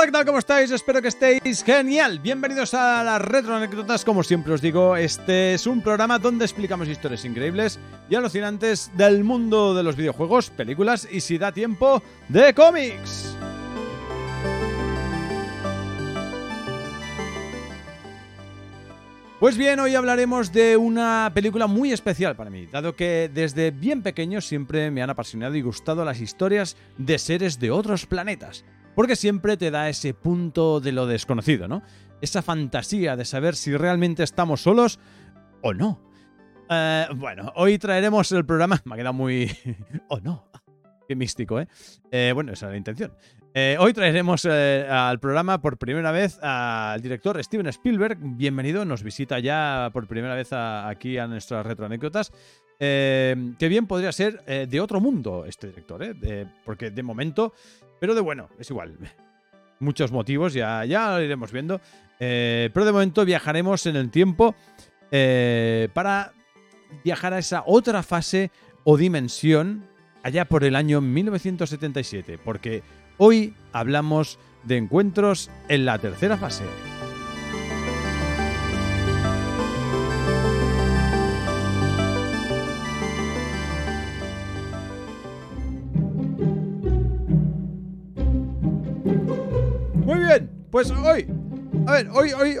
Hola, ¿qué tal? ¿Cómo estáis? Espero que estéis genial. Bienvenidos a las Retro Anécdotas. Como siempre os digo, este es un programa donde explicamos historias increíbles y alucinantes del mundo de los videojuegos, películas y, si da tiempo, de cómics. Pues bien, hoy hablaremos de una película muy especial para mí, dado que desde bien pequeño siempre me han apasionado y gustado las historias de seres de otros planetas, porque siempre te da ese punto de lo desconocido, ¿no? Esa fantasía de saber si realmente estamos solos o no. Eh, bueno, hoy traeremos el programa, me ha quedado muy... o no. Qué místico, ¿eh? ¿eh? Bueno, esa es la intención. Eh, hoy traeremos al programa por primera vez al director Steven Spielberg. Bienvenido, nos visita ya por primera vez aquí a nuestras retroanécdotas. Eh, que bien podría ser de otro mundo este director, ¿eh? porque de momento, pero de bueno, es igual. Muchos motivos, ya, ya lo iremos viendo. pero de momento viajaremos en el tiempo para viajar a esa otra fase o dimensión allá por el año 1977, porque Hoy hablamos de encuentros en la tercera fase. Pues hoy, a ver, hoy, hoy,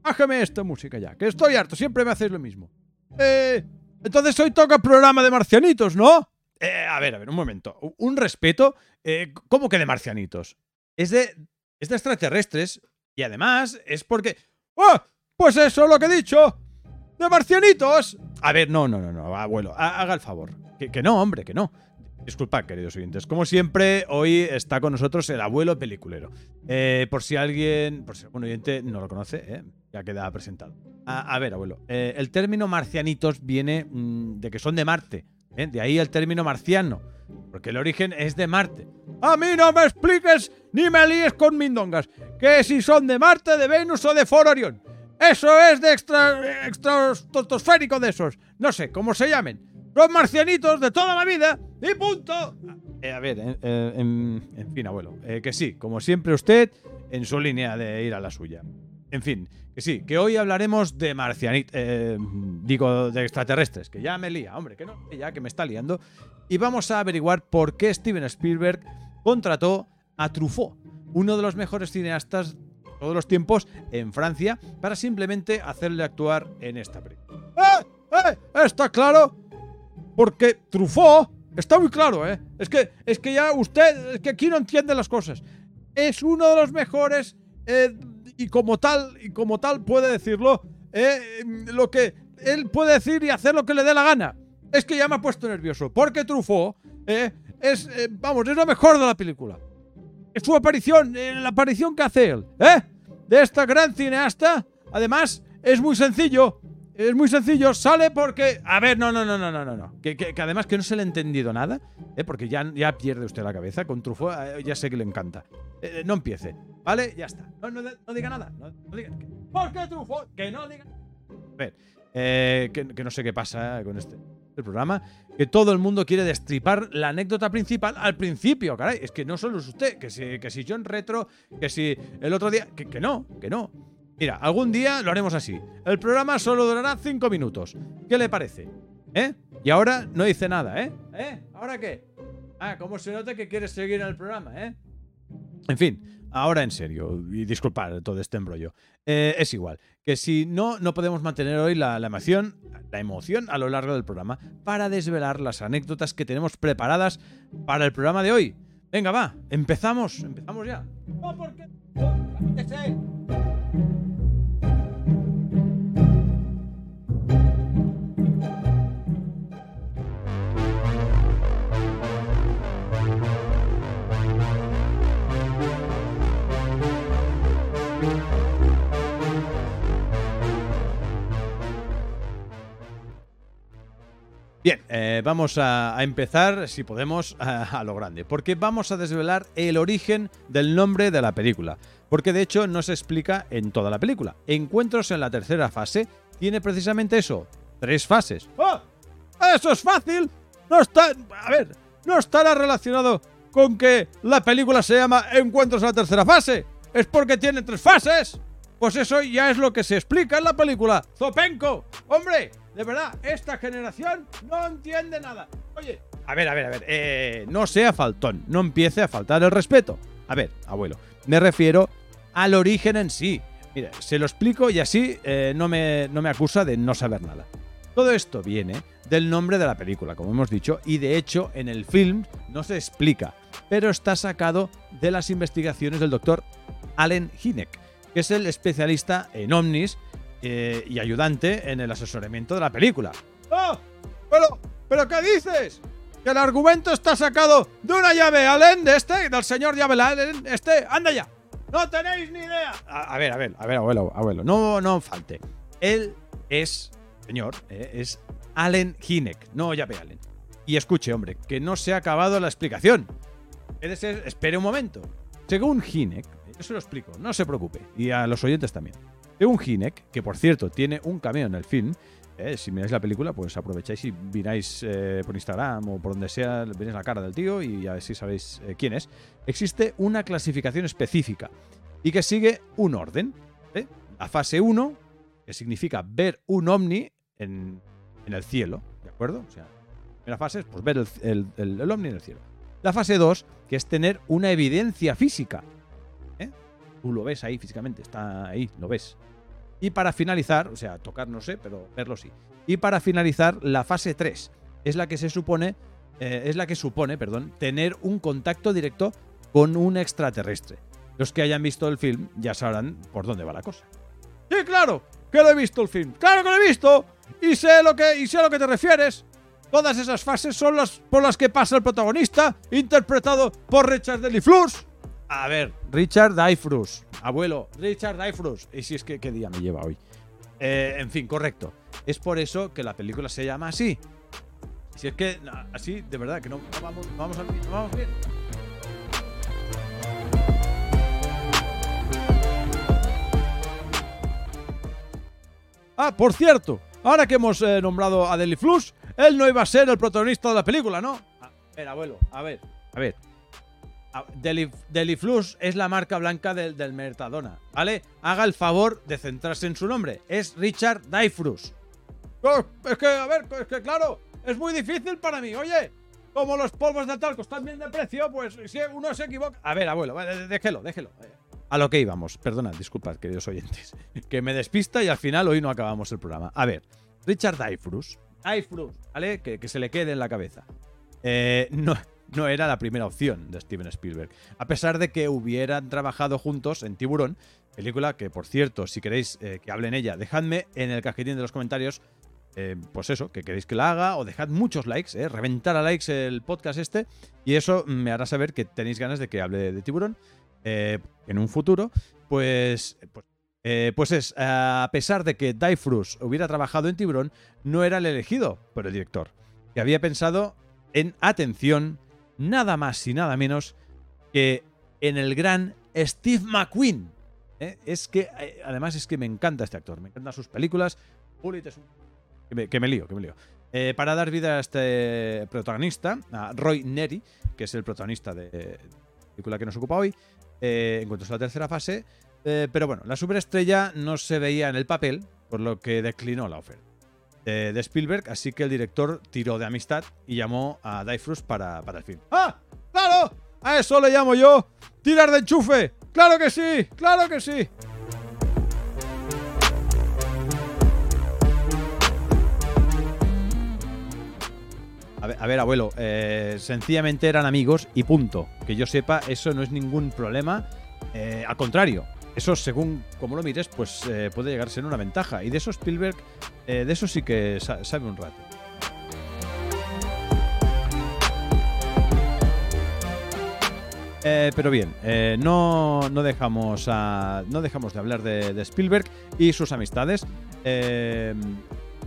bájame esta música ya, que estoy harto, siempre me hacéis lo mismo. Eh, entonces hoy toca programa de marcianitos, ¿no? Eh, a ver, a ver, un momento. Un respeto. Eh, ¿Cómo que de marcianitos? Es de, es de extraterrestres. Y además es porque. ¡Oh! Pues eso es lo que he dicho. ¡De marcianitos! A ver, no, no, no, no, abuelo. Haga el favor. Que no, hombre, que no. Disculpad, queridos oyentes. Como siempre, hoy está con nosotros el abuelo peliculero. Eh, por si alguien, por si algún oyente no lo conoce, eh, ya queda presentado. A, ver, abuelo. Eh, el término marcianitos viene mm, de que son de Marte. De ahí el término marciano, porque el origen es de Marte. A mí no me expliques ni me líes con mindongas, que si son de Marte, de Venus o de Fororión. Eso es de extra, extra de esos. No sé cómo se llamen. Los marcianitos de toda la vida y punto. Eh, a ver, eh, en, fin, abuelo. que sí, como siempre usted, en su línea de ir a la suya. En fin, que sí, que hoy hablaremos de marcianitos, eh, digo, de extraterrestres, que ya me lía, hombre, que no, ya que me está liando. Y vamos a averiguar por qué Steven Spielberg contrató a Truffaut, uno de los mejores cineastas de todos los tiempos en Francia, para simplemente hacerle actuar en esta película. ¡Eh! ¡Eh! ¿Está claro? Porque Truffaut está muy claro, ¿eh? Es que, es que ya usted, es que aquí no entiende las cosas. Es uno de los mejores eh, y como tal, y como tal puede decirlo, eh, lo que él puede decir y hacer lo que le dé la gana. Es que ya me ha puesto nervioso, porque Truffaut eh, es, eh, vamos, es lo mejor de la película. Es su aparición, la aparición que hace él, ¿eh? De esta gran cineasta. Además, es muy sencillo. Es muy sencillo, sale porque. A ver, no, no, no, no, no, no. Que, que, además que no se le ha entendido nada, ¿eh? porque ya, ya pierde usted la cabeza. Con Truffaut ya sé que le encanta. no empiece. ¿Vale? Ya está. No, diga nada. No, diga. ¿Por qué Truffaut? Que no diga. A ver, eh, que, no sé qué pasa con este, este, programa. Que todo el mundo quiere destripar la anécdota principal al principio, caray. Es que no solo es usted, que si, que si John Retro, que si el otro día. Que, que no, que no. Mira, algún día lo haremos así. El programa solo durará 5 minutos. ¿Qué le parece? ¿Eh? Y ahora no dice nada, ¿eh? ¿Eh? ¿Ahora qué? Ah, ¿cómo se nota que quieres seguir en el programa, eh? En fin, Ahora en serio, y disculpad todo este embrollo. Eh, es igual, que si no, no podemos mantener hoy la, emoción, la emoción a lo largo del programa para desvelar las anécdotas que tenemos preparadas para el programa de hoy. Venga, va, empezamos, empezamos ya. Bien, eh, vamos a, empezar, si podemos, a, lo grande, porque vamos a desvelar el origen del nombre de la película, porque de hecho no se explica en toda la película. Encuentros en la tercera fase tiene precisamente eso, tres fases. ¡Oh! ¡Eso es fácil! No está... A ver, no estará relacionado con que la película se llama Encuentros en la tercera fase. es porque tiene tres fases. Pues eso ya es lo que se explica en la película. Zopenco, hombre, de verdad, esta generación no entiende nada. Oye, a ver, a ver, a ver, eh, no sea faltón, no empiece a faltar el respeto. A ver, abuelo, me refiero al origen en sí. Mira, se lo explico y así eh, no, me, no me acusa de no saber nada. Todo esto viene del nombre de la película, como hemos dicho, y de hecho en el film no se explica, pero está sacado de las investigaciones del doctor Allen Hynek, que es el especialista en ovnis eh, y ayudante en el asesoramiento de la película. ¡Oh! ¿Pero, ¿Pero qué dices? Que el argumento está sacado de una llave Allen, de este, del señor llave Allen, este, anda ya. No tenéis ni idea. A, ver, a ver, a ver, abuelo, abuelo, no, no falte. Él es, señor, eh, es Allen Hynek, no llave Allen. Y escuche, hombre, que no se ha acabado la explicación. Espere un momento. Según Hynek, eso lo explico, no se preocupe. Y a los oyentes también. Según Hynek, que por cierto tiene un cameo en el film, eh, si miráis la película, pues aprovecháis y miráis eh, por Instagram o por donde sea, veréis la cara del tío y así sabéis eh, quién es. Existe una clasificación específica y que sigue un orden. La fase 1, que significa ver un ovni en, el cielo, ¿de acuerdo? O sea, la primera fase es pues, ver el, el, ovni en el cielo. La fase 2, que es tener una evidencia física. Tú lo ves ahí físicamente, está ahí, lo ves. Y para finalizar, o sea, tocar no sé, pero verlo sí. Y para finalizar, la fase 3 es la que se supone, eh, es la que supone, perdón, tener un contacto directo con un extraterrestre. Los que hayan visto el film ya sabrán por dónde va la cosa. Sí, claro, que lo he visto el film. Claro que lo he visto. Y sé lo que, y sé a lo que te refieres. Todas esas fases son las por las que pasa el protagonista, interpretado por Richard Deliflus. A ver, Richard Dreyfus. Abuelo, Richard Dreyfus. Y si es que, ¿qué día me lleva hoy? Eh, en fin, correcto. Es por eso que la película se llama así. Si es que, así, de verdad, que no, vamos, no vamos, bien. Ah, por cierto, ahora que hemos eh, nombrado a Deliflus, él no iba a ser el protagonista de la película, ¿no? A ver, abuelo, a ver, a ver. Ah, Deliflux es la marca blanca del, del Mertadona, ¿vale? Haga el favor de centrarse en su nombre. Es Richard. Oh, es que, a ver, es que claro, es muy difícil para mí. Oye, como los polvos de talco están bien de precio, pues si uno se equivoca. A ver, abuelo, déjelo, déjelo. A lo que íbamos, perdona, disculpad, queridos oyentes, que me despista y al final hoy no acabamos el programa. A ver, Richard Dreyfus, ¿vale? Que, que se le quede en la cabeza. Eh, no, no era la primera opción de Steven Spielberg. A pesar de que hubieran trabajado juntos en Tiburón, película que, por cierto, si queréis eh, que hable en ella, dejadme en el cajetín de los comentarios, eh, pues eso, que queréis que la haga, o dejad muchos likes, eh, reventar a likes el podcast este, y eso me hará saber que tenéis ganas de que hable de Tiburón en un futuro. Pues, pues, pues es, a pesar de que Dyfrus hubiera trabajado en Tiburón, no era el elegido por el director, que había pensado en atención nada más y nada menos que en el gran Steve McQueen. ¿eh? Es que, eh, además, es que me encanta este actor, me encantan sus películas. Que me, que me lío, que me lío. Eh, para dar vida a este protagonista, a Roy Neri, que es el protagonista de la película que nos ocupa hoy, en cuanto a la tercera fase. Pero bueno, la superestrella no se veía en el papel, por lo que declinó la oferta de, Spielberg, así que el director tiró de amistad y llamó a Dyfrus para, para el film. ¡Ah! ¡Claro! A eso le llamo yo tirar de enchufe. ¡Claro que sí! ¡Claro que sí! A ver, abuelo, eh, sencillamente eran amigos y punto. Que yo sepa, eso no es ningún problema. Eh, al contrario, eso según como lo mires, pues eh, puede llegar a ser una ventaja. Y de eso Spielberg, eh, de eso sí que sabe un rato. Eh, pero bien, no, no, dejamos no dejamos de hablar de, Spielberg y sus amistades,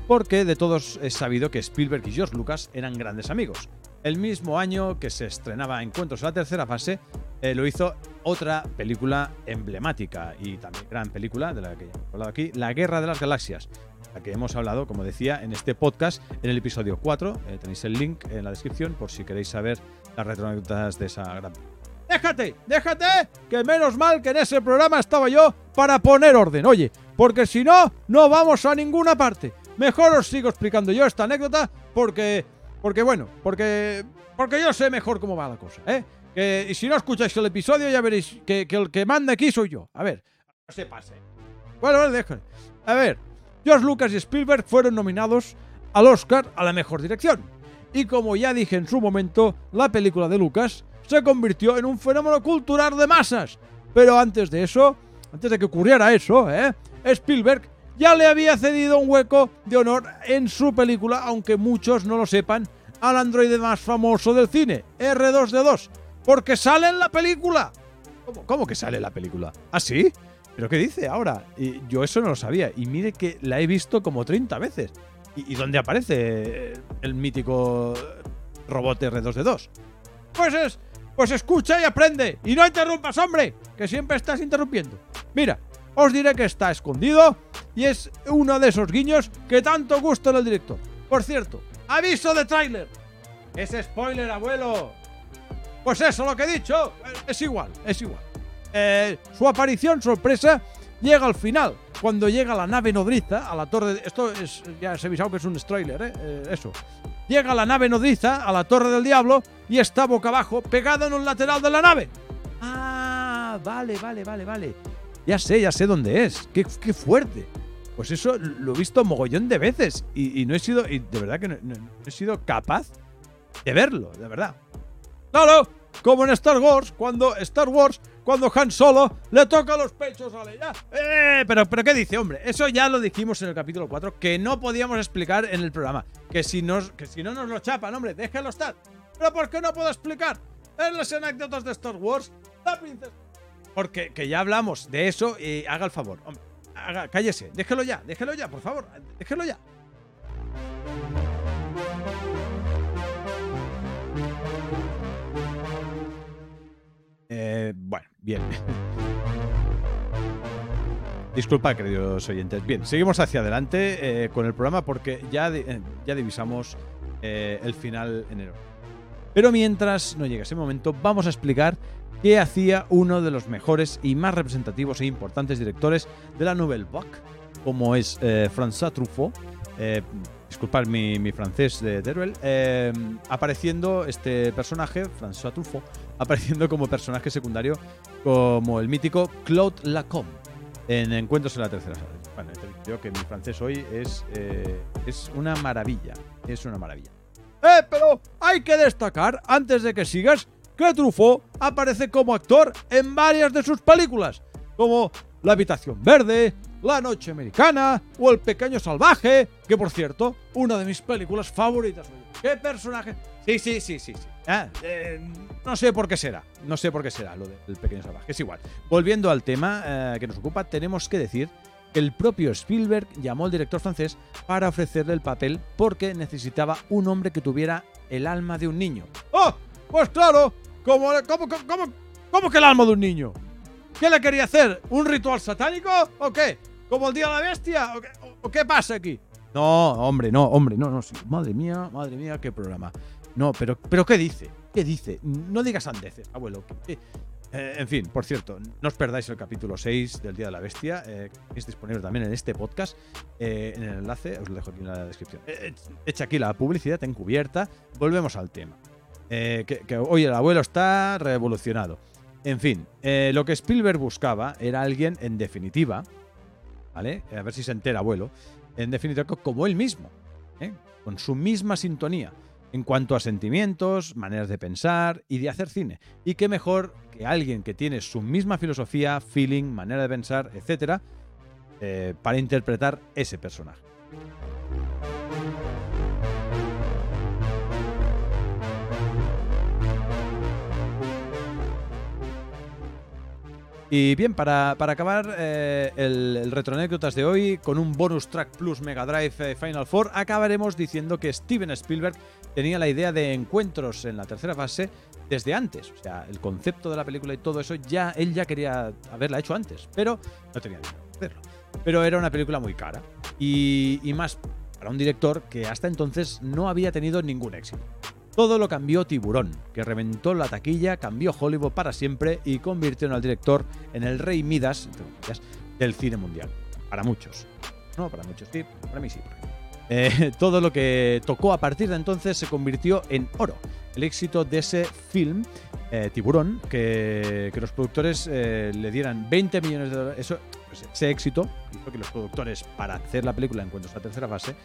porque de todos es sabido que Spielberg y George Lucas eran grandes amigos. El mismo año que se estrenaba Encuentros en la tercera fase, eh, lo hizo otra película emblemática y también gran película de la que hemos hablado aquí, La Guerra de las Galaxias, la que hemos hablado, como decía, en este podcast, en el episodio 4. Eh, tenéis el link en la descripción por si queréis saber las retroanécdotas de esa gran déjate, déjate, que menos mal que en ese programa estaba yo para poner orden, oye, porque si no, no vamos a ninguna parte. Mejor os sigo explicando yo esta anécdota porque, porque bueno, porque, porque yo sé mejor cómo va la cosa, ¿eh? Que, y si no escucháis el episodio ya veréis que, que el que manda aquí soy yo. A ver, no se pase. Bueno, bueno, déjale. A ver, George Lucas y Spielberg fueron nominados al Oscar a la mejor dirección. Y como ya dije en su momento, la película de Lucas se convirtió en un fenómeno cultural de masas. Pero antes de eso, antes de que ocurriera eso, ¿eh? Spielberg ya le había cedido un hueco de honor en su película, aunque muchos no lo sepan, al androide más famoso del cine, R2D2, porque sale en la película. ¿Cómo, cómo que sale en la película? ¿Ah, sí? ¿Pero qué dice ahora? Y yo eso no lo sabía. Y mire que la he visto como 30 veces. ¿Y, dónde aparece el mítico robot R2D2? Pues es. Pues escucha y aprende. Y no interrumpas, hombre. Que siempre estás interrumpiendo. Mira, os diré que está escondido. Y es uno de esos guiños que tanto gusta en el director. Por cierto, aviso de tráiler. Es spoiler, abuelo. Pues eso, lo que he dicho. Es igual, es igual. Eh, su aparición sorpresa llega al final, cuando llega la nave nodriza a la torre. Esto es, ya se ha avisado que es un spoiler, ¿eh? Eh, eso. Llega la nave nodriza a la torre del diablo y está boca abajo, pegado en un lateral de la nave. Ah, vale, vale, vale, vale. Ya sé, ya sé dónde es. Qué, fuerte. Pues eso lo he visto mogollón de veces y, no he sido, y de verdad que no, he sido capaz de verlo, de verdad. Claro, como en Star Wars, cuando Star Wars, cuando Han Solo le toca los pechos a Leia. ¡Eh! Pero, pero ¿qué dice, hombre? Eso ya lo dijimos en el capítulo 4, que no podíamos explicar en el programa. Que si, nos, que si no nos lo chapan, hombre, déjalo estar. ¿Pero por qué no puedo explicar? En las anécdotas de Star Wars, la princesa... Porque que ya hablamos de eso y haga el favor. Hombre, cállese, déjelo ya, déjelo ya, por favor, déjelo ya. Eh, bueno, bien. Disculpa, queridos oyentes. Bien, seguimos hacia adelante eh, con el programa porque ya, eh, ya divisamos eh, el final enero. Pero mientras no llegue ese momento, vamos a explicar qué hacía uno de los mejores y más representativos e importantes directores de la Nouvelle Vague, como es François Truffaut. Disculpad mi, mi francés de Teruel. apareciendo este personaje, François Truffaut, apareciendo como personaje secundario como el mítico Claude Lacombe en Encuentros en la Tercera Sala. Bueno, te que mi francés hoy es, eh, es una maravilla. Es una maravilla. ¡Eh, pero hay que destacar, antes de que sigas, que Truffaut aparece como actor en varias de sus películas, como La Habitación Verde, La Noche Americana o El Pequeño Salvaje, que por cierto, una de mis películas favoritas. ¿Qué personaje? Sí, sí, sí, sí, sí. Ah, eh, no sé por qué será, no sé por qué será lo del Pequeño Salvaje, es igual. Volviendo al tema eh, que nos ocupa, tenemos que decir que el propio Spielberg llamó al director francés para ofrecerle el papel porque necesitaba un hombre que tuviera el alma de un niño. ¡Oh! Pues claro, ¿cómo, cómo, cómo, cómo que el alma de un niño? ¿Qué le quería hacer? ¿Un ritual satánico o qué? ¿Como el día de la bestia? ¿O qué, pasa aquí? No, hombre, no, hombre, no, no. sí. Madre mía, madre mía, qué programa. No, pero, pero ¿qué dice? ¿Qué dice? No digas sandeces, abuelo. ¿qué- eh, en fin, por cierto, no os perdáis el capítulo 6 del Día de la Bestia, eh, es disponible también en este podcast, eh, en el enlace, os lo dejo aquí en la descripción. Eh, eh, Echa aquí la publicidad encubierta, volvemos al tema. Eh, que, que hoy el abuelo está revolucionado. En fin, eh, lo que Spielberg buscaba era alguien, en definitiva, A ver si se entera, abuelo, en definitiva, co- como él mismo, ¿eh? con su misma sintonía en cuanto a sentimientos, maneras de pensar y de hacer cine. Y qué mejor que alguien que tiene su misma filosofía, feeling, manera de pensar, etcétera, eh, para interpretar ese personaje. Y bien, para, para acabar eh, el, el de hoy, con un bonus track plus Mega Drive eh, Final Four, acabaremos diciendo que Steven Spielberg tenía la idea de encuentros en la tercera fase desde antes. O sea, el concepto de la película y todo eso, ya él ya quería haberla hecho antes, pero no tenía dinero para hacerlo. Pero era una película muy cara. Y, y más para un director que hasta entonces no había tenido ningún éxito. Todo lo cambió Tiburón, que reventó la taquilla, cambió Hollywood para siempre y convirtió al director en el rey Midas del cine mundial. Para muchos. No, para muchos sí, para mí sí. Eh, todo lo que tocó a partir de entonces se convirtió en oro. El éxito de ese film, eh, Tiburón, que, los productores eh, le dieran 20 millones de dólares. Pues, ese éxito hizo que los productores, para hacer la película en cuanto a esa tercera fase,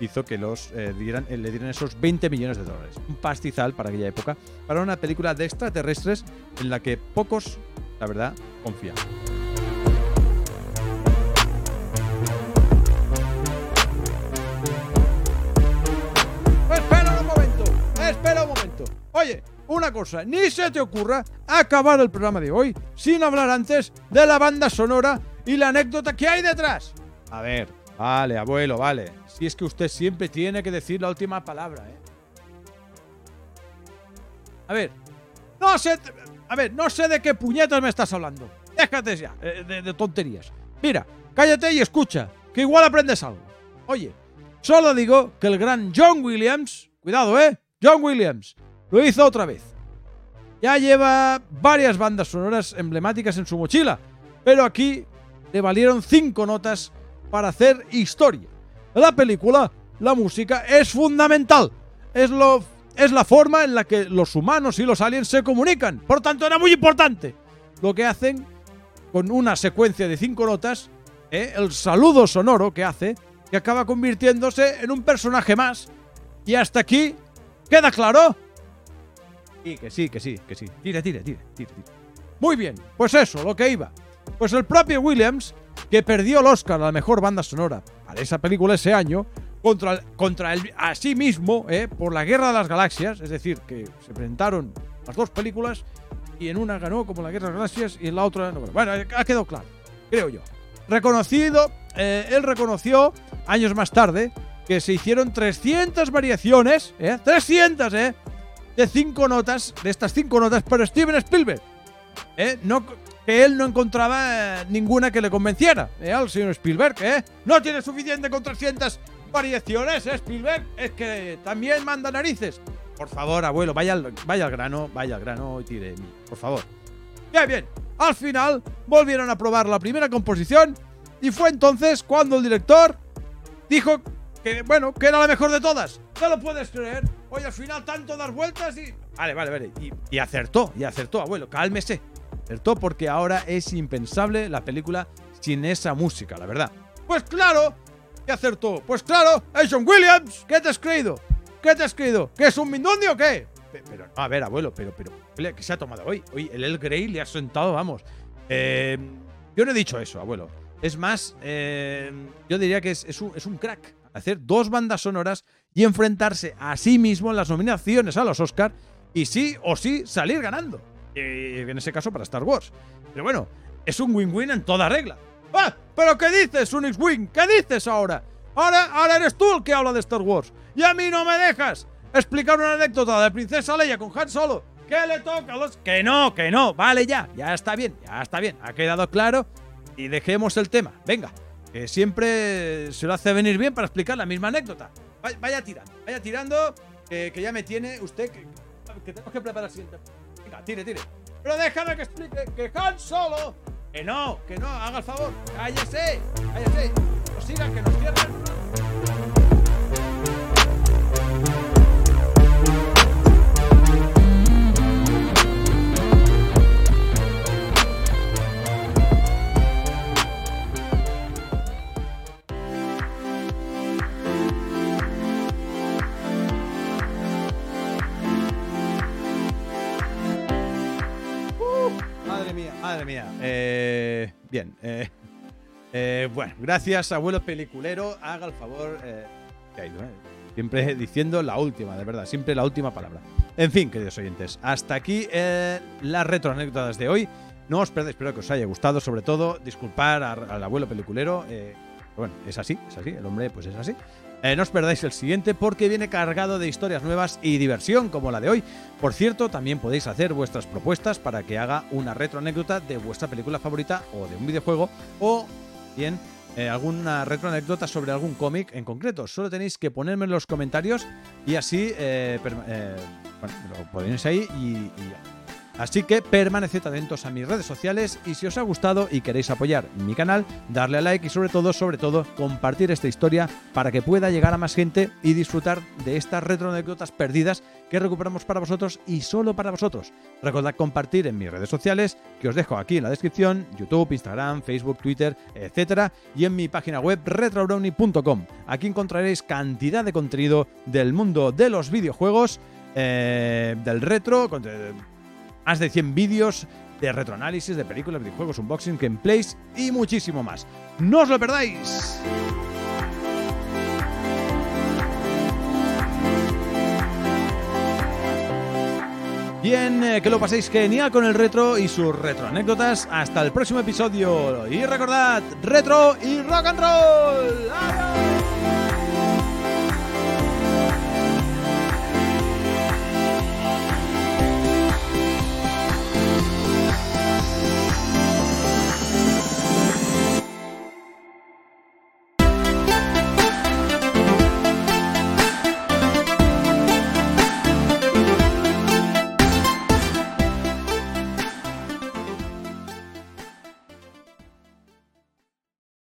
hizo que los dieran, le dieran esos 20 millones de dólares. Un pastizal para aquella época, para una película de extraterrestres en la que pocos, la verdad, confían. Oye, una cosa, ni se te ocurra acabar el programa de hoy sin hablar antes de la banda sonora y la anécdota que hay detrás. A ver, vale, abuelo, vale. Si es que usted siempre tiene que decir la última palabra, ¿eh? A ver, no sé, a ver, no sé de qué puñetas me estás hablando. Déjate ya eh, de, de tonterías. Mira, cállate y escucha, que igual aprendes algo. Oye, solo digo que el gran John Williams, cuidado, ¿eh? John Williams lo hizo otra vez. Ya lleva varias bandas sonoras emblemáticas en su mochila, pero aquí le valieron cinco notas para hacer historia. La película, la música es fundamental. Es, lo, es la forma en la que los humanos y los aliens se comunican. Por tanto, era muy importante. Lo que hacen con una secuencia de cinco notas, ¿eh? el saludo sonoro que hace, que acaba convirtiéndose en un personaje más. Y hasta aquí, ¿queda claro? Sí, que sí, que sí, que sí. Tira, tira, tira, tira. Muy bien, pues eso, lo que iba. Pues el propio Williams, que perdió el Oscar a la mejor banda sonora para esa película ese año, contra, contra el, a sí mismo, eh, por la Guerra de las Galaxias, es decir, que se presentaron las dos películas y en una ganó como la Guerra de las Galaxias y en la otra no. Bueno, ha quedado claro, creo yo. Reconocido, eh, él reconoció años más tarde que se hicieron 300 variaciones, ¿eh? 300, ¿eh? de cinco notas, de estas cinco notas, pero Steven Spielberg. ¿eh? No, que él no encontraba ninguna que le convenciera ¿eh? al señor Spielberg. ¿eh? No tiene suficiente con 300 variaciones, ¿eh, Spielberg. Es que también manda narices. Por favor, abuelo, vaya al, vaya al grano, vaya al grano y tire. Por favor. Bien, bien. Al final volvieron a probar la primera composición y fue entonces cuando el director dijo que, bueno, que era la mejor de todas. ¿Te lo puedes creer? Oye, al final tanto dar vueltas y... Vale, vale, vale. Y, acertó, y acertó, abuelo, cálmese. Acertó porque ahora es impensable la película sin esa música, la verdad. Pues claro que acertó. Pues claro, es John Williams. ¿Qué te has creído? ¿Qué te has creído? ¿Que es un mindundi o qué? Pero, a ver, abuelo, pero, pero, ¿qué se ha tomado hoy? Hoy el El Grey le ha sentado, vamos. Eh, yo no he dicho eso, abuelo. Es más, eh, yo diría que es, un, es un crack hacer dos bandas sonoras y enfrentarse a sí mismo en las nominaciones a los Oscar y sí o sí salir ganando. En ese caso para Star Wars. Pero bueno, es un win-win en toda regla. ¡Ah! ¿Pero qué dices, Unix Wing? ¿Qué dices ahora? ahora? Ahora eres tú el que habla de Star Wars. Y a mí no me dejas explicar una anécdota de Princesa Leia con Han Solo. ¿Qué le toca a los...? Que no, que no. Vale ya, ya está bien, ya está bien. Ha quedado claro. Y dejemos el tema. Venga, que siempre se lo hace venir bien para explicar la misma anécdota. Vaya, tirando, vaya tirando, que ya me tiene usted que, que tenemos que preparar el siguiente. Tire, tire. Pero déjame que explique que Han Solo. Que no, que no, haga el favor. Cállese, cállese. No sigan, que nos cierren. Mía. Eh, bien. Eh, eh, bueno, gracias, abuelo peliculero. Haga el favor. Siempre diciendo la última, de verdad. Siempre la última palabra. En fin, queridos oyentes. Hasta aquí las retroanécdotas de hoy. No os perdáis, espero que os haya gustado. Sobre todo, disculpar al abuelo peliculero. bueno, es así, es así. El hombre, pues es así. Eh, no os perdáis el siguiente porque viene cargado de historias nuevas y diversión como la de hoy. Por cierto, también podéis hacer vuestras propuestas para que haga una retroanécdota de vuestra película favorita o de un videojuego o bien eh, alguna retroanécdota sobre algún cómic en concreto. Solo tenéis que ponerme en los comentarios y así eh, lo ponéis ahí y, y. Así que permaneced atentos a mis redes sociales y si os ha gustado y queréis apoyar mi canal, darle a like y sobre todo, sobre todo, compartir esta historia para que pueda llegar a más gente y disfrutar de estas retroanécdotas perdidas que recuperamos para vosotros y solo para vosotros. Recordad compartir en mis redes sociales, que os dejo aquí en la descripción, YouTube, Instagram, Facebook, Twitter, etcétera, y en mi página web retrobrownie.com. Aquí encontraréis cantidad de contenido del mundo de los videojuegos, eh, del retro, más de 100 vídeos de retroanálisis de películas, videojuegos, unboxing, gameplays y muchísimo más. ¡No os lo perdáis! Bien, eh, que lo paséis genial con el retro y sus retroanécdotas. Hasta el próximo episodio. Y recordad, retro y rock and roll. ¡Adiós!